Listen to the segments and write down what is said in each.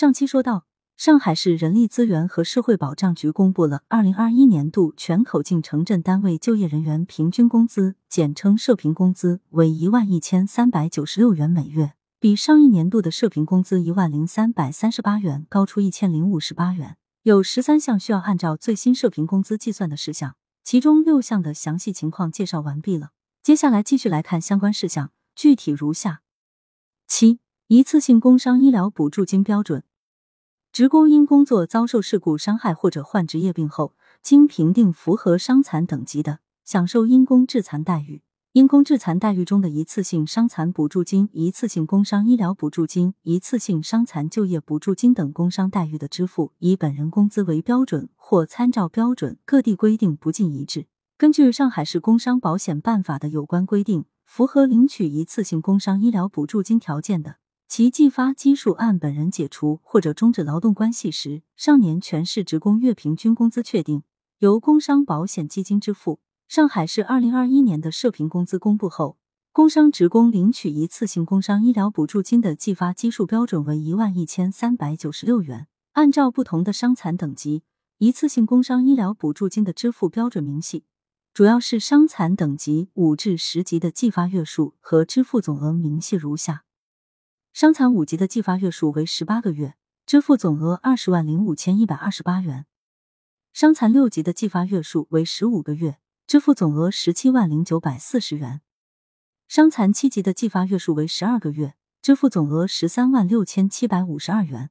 上期说到，上海市人力资源和社会保障局公布了二零二一年度全口径城镇单位就业人员平均工资（简称社平工资）为一万一千三百九十六元每月，比上一年度的社平工资一万零三百三十八元高出一千零五十八元。有十三项需要按照最新社平工资计算的事项，其中六项的详细情况介绍完毕了。接下来继续来看相关事项，具体如下：七、一次性工伤医疗补助金标准。职工因工作遭受事故伤害或者患职业病后，经评定符合伤残等级的，享受因公致残待遇。因公致残待遇中的一次性伤残补助金、一次性工伤医疗补助金、一次性伤残就业补助金等工伤待遇的支付，以本人工资为标准或参照标准，各地规定不尽一致。根据上海市工伤保险办法的有关规定，符合领取一次性工伤医疗补助金条件的。其计发基数按本人解除或者终止劳动关系时，上年全市职工月平均工资确定，由工伤保险基金支付。上海市二零二一年的社平工资公布后，工伤职工领取一次性工伤医疗补助金的计发基数标准为一万一千三百九十六元。按照不同的伤残等级，一次性工伤医疗补助金的支付标准明细，主要是伤残等级五至十级的计发月数和支付总额明细如下。伤残五级的计发月数为十八个月，支付总额二十万零五千一百二十八元；伤残六级的计发月数为十五个月，支付总额十七万零九百四十元；伤残七级的计发月数为十二个月，支付总额十三万六千七百五十二元；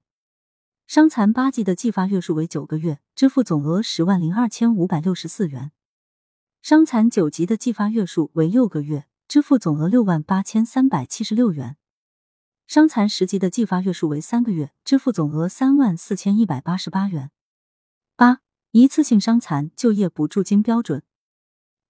伤残八级的计发月数为九个月，支付总额十万零二千五百六十四元；伤残九级的计发月数为六个月，支付总额六万八千三百七十六元。伤残十级的计发月数为三个月，支付总额三万四千一百八十八元。八、一次性伤残就业补助金标准。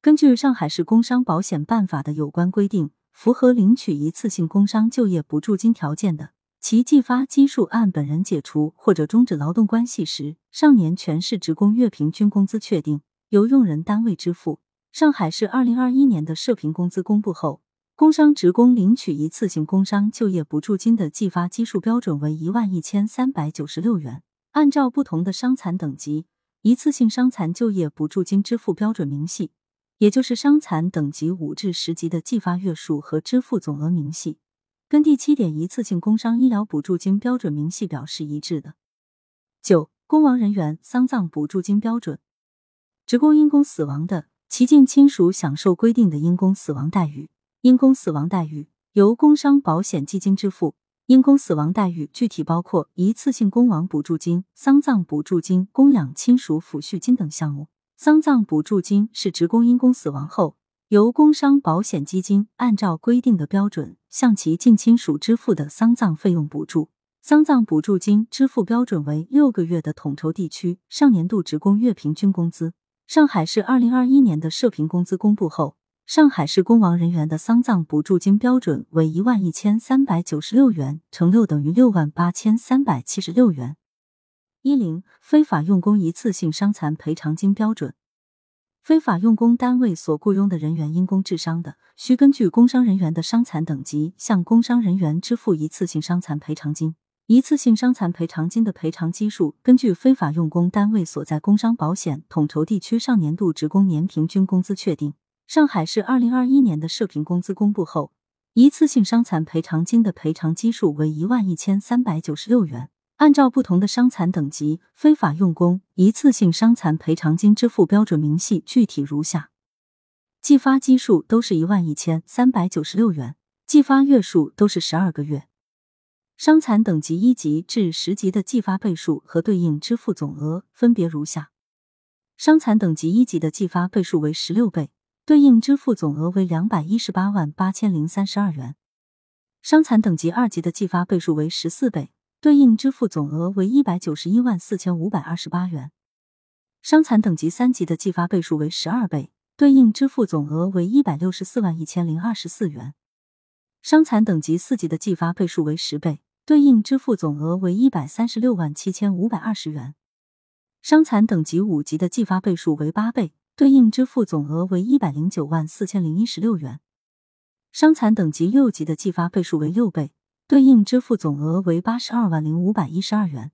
根据上海市工伤保险办法的有关规定，符合领取一次性工伤就业补助金条件的，其计发基数按本人解除或者终止劳动关系时，上年全市职工月平均工资确定，由用人单位支付。上海市二零二一年的社平工资公布后。工伤职工领取一次性工伤就业补助金的计发基数标准为一万一千三百九十六元。按照不同的伤残等级，一次性伤残就业补助金支付标准明细，也就是伤残等级五至十级的计发月数和支付总额明细，跟第七点一次性工伤医疗补助金标准明细表是一致的。九、工亡人员丧葬补助金标准，职工因公死亡的，其近亲属享受规定的因公死亡待遇。因公死亡待遇由工伤保险基金支付。因公死亡待遇具体包括一次性工亡补助金、丧葬补助金、供养亲属抚恤金等项目。丧葬补助金是职工因公死亡后，由工伤保险基金按照规定的标准向其近亲属支付的丧葬费用补助。丧葬补助金支付标准为六个月的统筹地区上年度职工月平均工资。上海市二零二一年的社平工资公布后。上海市工亡人员的丧葬补助金标准为一万一千三百九十六元乘六等于六万八千三百七十六元。一零非法用工一次性伤残赔偿金标准，非法用工单位所雇佣的人员因工致伤的，需根据工伤人员的伤残等级向工伤人员支付一次性伤残赔偿金。一次性伤残赔偿金的赔偿基数根据非法用工单位所在工伤保险统筹地区上年度职工年平均工资确定。上海市二零二一年的社平工资公布后，一次性伤残赔偿金的赔偿基数为一万一千三百九十六元。按照不同的伤残等级，非法用工一次性伤残赔偿金支付标准明细具体如下：计发基数都是一万一千三百九十六元，计发月数都是十二个月。伤残等级一级至十级的计发倍数和对应支付总额分别如下：伤残等级一级的计发倍数为十六倍。对应支付总额为两百一十八万八千零三十二元，伤残等级二级的计发倍数为十四倍，对应支付总额为一百九十一万四千五百二十八元。伤残等级三级的计发倍数为十二倍，对应支付总额为一百六十四万一千零二十四元。伤残等级四级的计发倍数为十倍，对应支付总额为一百三十六万七千五百二十元。伤残等级五级的计发倍数为八倍。对应支付总额为一百零九万四千零一十六元，伤残等级六级的计发倍数为六倍，对应支付总额为八十二万零五百一十二元。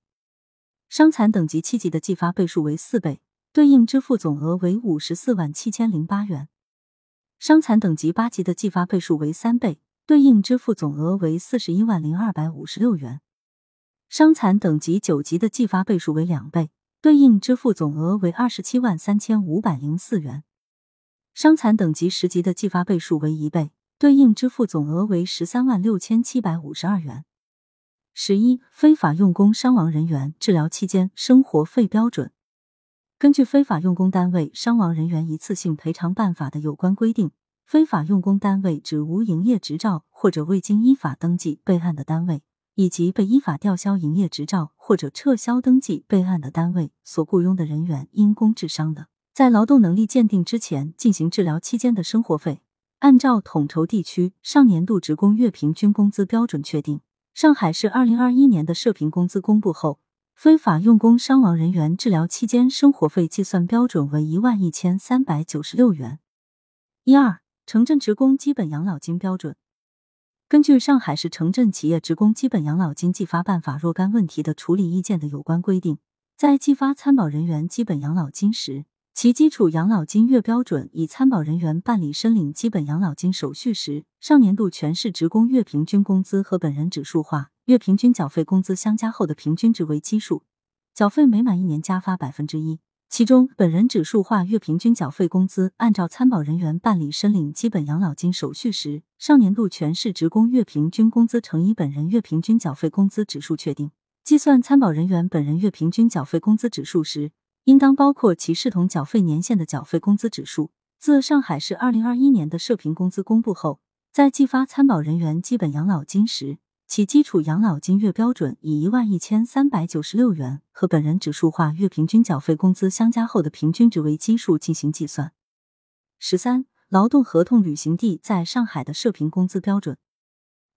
伤残等级七级的计发倍数为四倍，对应支付总额为五十四万七千零八元。伤残等级八级的计发倍数为三倍，对应支付总额为四十一万零二百五十六元。伤残等级九级的计发倍数为两倍，对应支付总额为二十七万三千五百零四元。伤残等级十级的计发倍数为一倍，对应支付总额为十三万六千七百五十二元。十一、非法用工伤亡人员治疗期间生活费标准。根据《非法用工单位伤亡人员一次性赔偿办法》的有关规定，非法用工单位指无营业执照或者未经依法登记备案的单位，以及被依法吊销营业执照或者撤销登记备案的单位所雇佣的人员因工致伤的，在劳动能力鉴定之前进行治疗期间的生活费，按照统筹地区上年度职工月平均工资标准确定。上海市二零二一年的社平工资公布后，非法用工伤亡人员治疗期间生活费计算标准为一万一千三百九十六元。一二，城镇职工基本养老金标准。根据上海市城镇企业职工基本养老金计发办法若干问题的处理意见的有关规定，在计发参保人员基本养老金时，其基础养老金月标准以参保人员办理申领基本养老金手续时上年度全市职工月平均工资和本人指数化月平均缴费工资相加后的平均值为基数，缴费每满一年加发百分之一。其中，本人指数化月平均缴费工资按照参保人员办理申领基本养老金手续时上年度全市职工月平均工资乘以本人月平均缴费工资指数确定。计算参保人员本人月平均缴费工资指数时，应当包括其视同缴费年限的缴费工资指数。自上海市二零二一年的社平工资公布后，在计发参保人员基本养老金时，其基础养老金月标准以一万一千三百九十六元和本人指数化月平均缴费工资相加后的平均值为基数进行计算。十三、劳动合同履行地在上海的社平工资标准。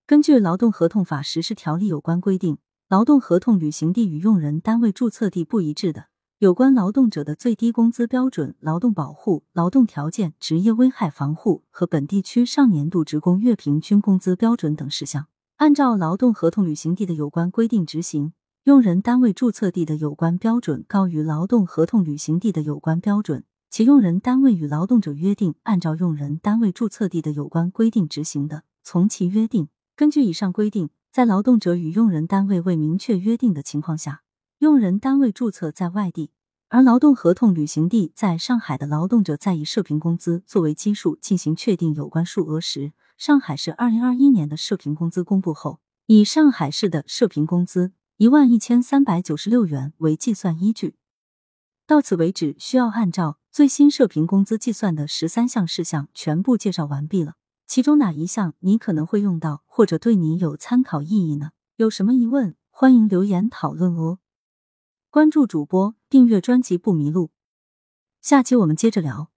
根据《劳动合同法实施条例》有关规定，劳动合同履行地与用人单位注册地不一致的。有关劳动者的最低工资标准、劳动保护、劳动条件、职业危害防护和本地区上年度职工月平均工资标准等事项，按照劳动合同履行地的有关规定执行。用人单位注册地的有关标准高于劳动合同履行地的有关标准，其用人单位与劳动者约定按照用人单位注册地的有关规定执行的，从其约定。根据以上规定，在劳动者与用人单位未明确约定的情况下。用人单位注册在外地，而劳动合同履行地在上海的劳动者，在以社平工资作为基数进行确定有关数额时，上海市二零二一年的社平工资公布后，以上海市的社平工资一万一千三百九十六元为计算依据。到此为止，需要按照最新社平工资计算的十三项事项全部介绍完毕了。其中哪一项你可能会用到，或者对你有参考意义呢？有什么疑问，欢迎留言讨论哦。关注主播，订阅专辑不迷路。下期我们接着聊。